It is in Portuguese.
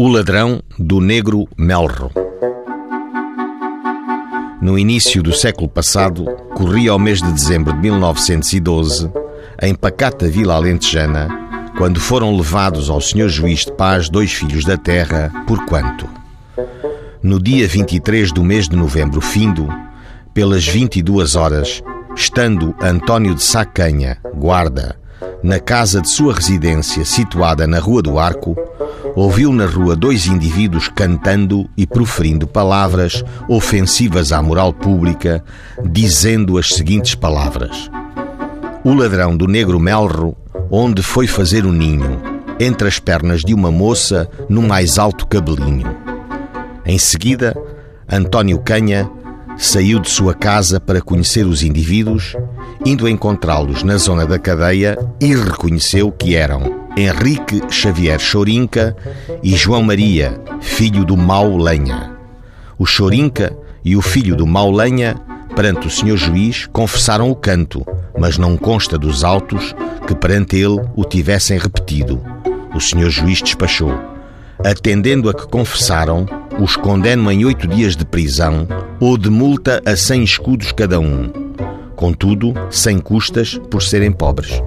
O ladrão do negro Melro. No início do século passado, corria ao mês de dezembro de 1912, em pacata vila alentejana, quando foram levados ao senhor juiz de paz dois filhos da terra, por quanto? No dia 23 do mês de novembro findo, pelas 22 horas, estando António de Sacanha, guarda, na casa de sua residência situada na Rua do Arco, ouviu na rua dois indivíduos cantando e proferindo palavras ofensivas à moral pública, dizendo as seguintes palavras: O ladrão do negro Melro, onde foi fazer o ninho, entre as pernas de uma moça no mais alto cabelinho. Em seguida, António Canha saiu de sua casa para conhecer os indivíduos, indo encontrá-los na zona da cadeia e reconheceu que eram Henrique Xavier Chorinca e João Maria, filho do Mau Lenha. O Chorinca e o filho do Mau Lenha, perante o senhor juiz, confessaram o canto, mas não consta dos autos que perante ele o tivessem repetido. O senhor juiz despachou. Atendendo a que confessaram, os condeno em oito dias de prisão ou de multa a cem escudos cada um. Contudo, sem custas por serem pobres.